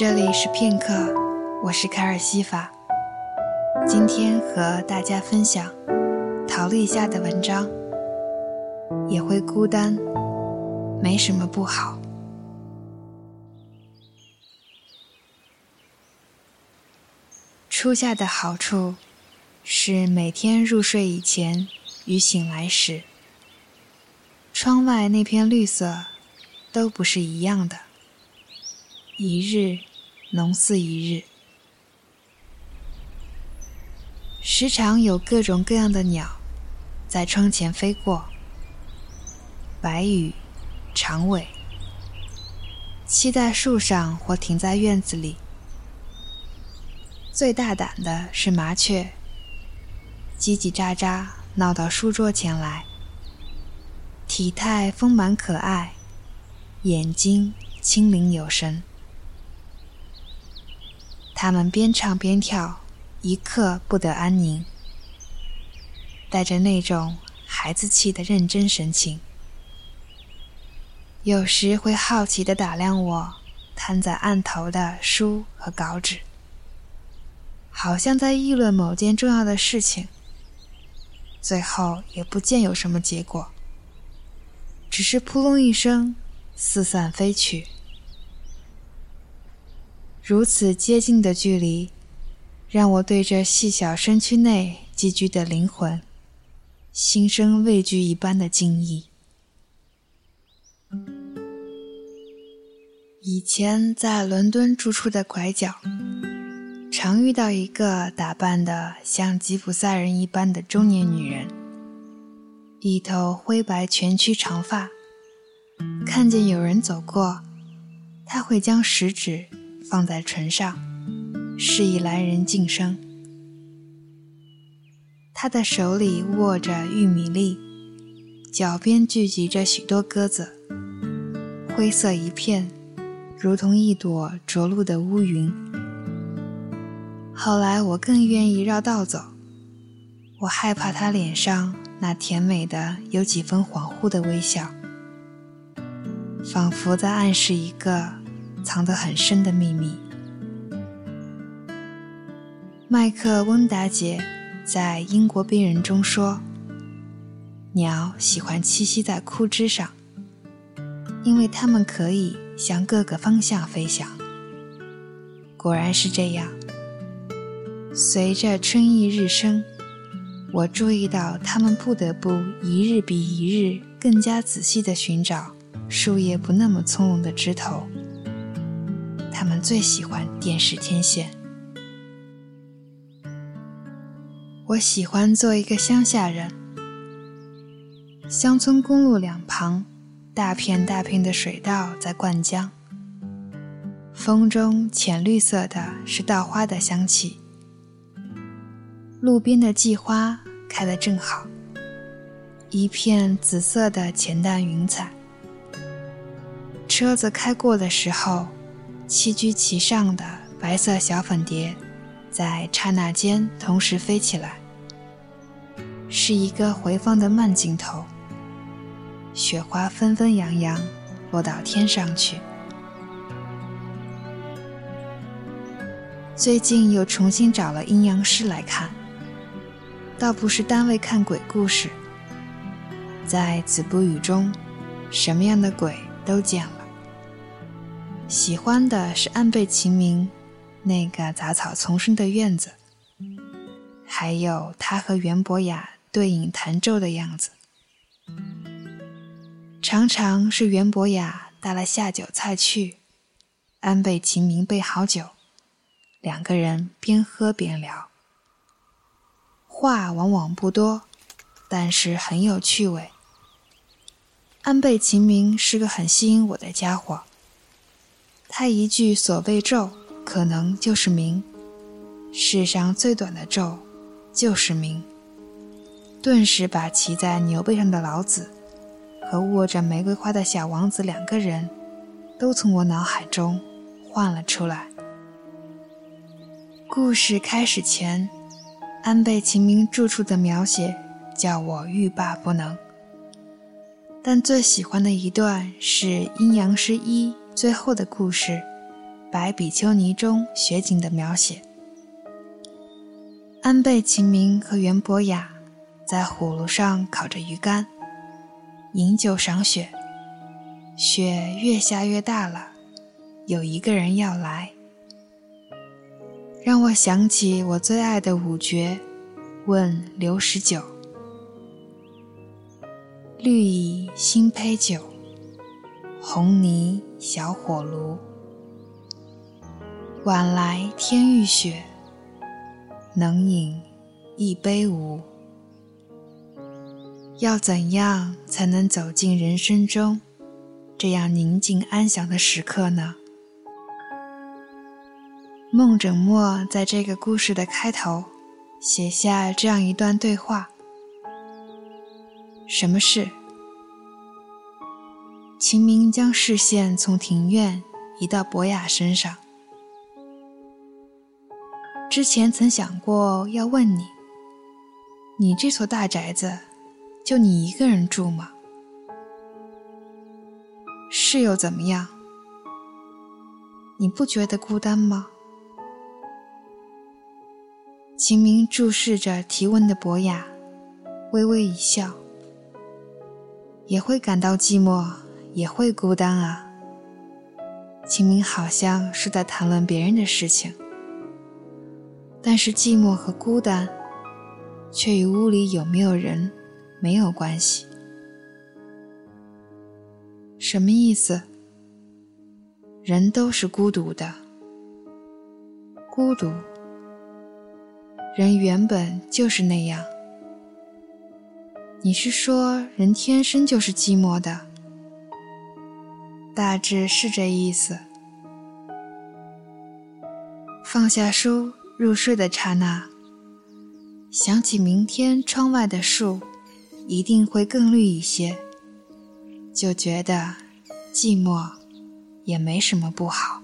这里是片刻，我是凯尔西法。今天和大家分享陶立夏的文章。也会孤单，没什么不好。初夏的好处是每天入睡以前与醒来时，窗外那片绿色都不是一样的，一日浓似一日。时常有各种各样的鸟在窗前飞过，白羽、长尾，栖在树上或停在院子里。最大胆的是麻雀，叽叽喳喳闹到书桌前来，体态丰满可爱，眼睛清灵有神。他们边唱边跳，一刻不得安宁，带着那种孩子气的认真神情。有时会好奇地打量我摊在案头的书和稿纸。好像在议论某件重要的事情，最后也不见有什么结果，只是扑通一声四散飞去。如此接近的距离，让我对这细小身躯内寄居的灵魂，心生畏惧一般的敬意。以前在伦敦住处的拐角。常遇到一个打扮的像吉普赛人一般的中年女人，一头灰白蜷曲长发。看见有人走过，她会将食指放在唇上，示意来人晋升。他的手里握着玉米粒，脚边聚集着许多鸽子，灰色一片，如同一朵着陆的乌云。后来我更愿意绕道走，我害怕他脸上那甜美的、有几分恍惚的微笑，仿佛在暗示一个藏得很深的秘密。麦克温达杰在《英国病人》中说：“鸟喜欢栖息在枯枝上，因为它们可以向各个方向飞翔。”果然是这样。随着春意日升，我注意到它们不得不一日比一日更加仔细地寻找树叶不那么葱茏的枝头。他们最喜欢电视天线。我喜欢做一个乡下人。乡村公路两旁，大片大片的水稻在灌浆，风中浅绿色的是稻花的香气。路边的荠花开得正好，一片紫色的浅淡云彩。车子开过的时候，栖居其上的白色小粉蝶，在刹那间同时飞起来，是一个回放的慢镜头。雪花纷纷扬扬，落到天上去。最近又重新找了阴阳师来看。倒不是单位看鬼故事，在子不语中，什么样的鬼都见了。喜欢的是安倍晴明那个杂草丛生的院子，还有他和袁博雅对饮弹奏的样子。常常是袁博雅带了下酒菜去，安倍晴明备好酒，两个人边喝边聊。话往往不多，但是很有趣味。安倍晴明是个很吸引我的家伙。他一句所谓咒，可能就是名。世上最短的咒，就是名。顿时把骑在牛背上的老子和握着玫瑰花的小王子两个人，都从我脑海中唤了出来。故事开始前。安倍晴明住处的描写叫我欲罢不能，但最喜欢的一段是《阴阳师一》最后的故事，白比丘尼》中雪景的描写。安倍晴明和袁博雅在火炉上烤着鱼干，饮酒赏雪。雪越下越大了，有一个人要来，让我想起我最爱的五绝。问刘十九，绿蚁新醅酒，红泥小火炉。晚来天欲雪，能饮一杯无？要怎样才能走进人生中这样宁静安详的时刻呢？孟枕墨在这个故事的开头。写下这样一段对话：什么事？秦明将视线从庭院移到博雅身上。之前曾想过要问你：你这所大宅子，就你一个人住吗？室友怎么样？你不觉得孤单吗？秦明注视着提问的博雅，微微一笑。也会感到寂寞，也会孤单啊。秦明好像是在谈论别人的事情，但是寂寞和孤单，却与屋里有没有人没有关系。什么意思？人都是孤独的，孤独。人原本就是那样。你是说人天生就是寂寞的？大致是这意思。放下书入睡的刹那，想起明天窗外的树一定会更绿一些，就觉得寂寞也没什么不好。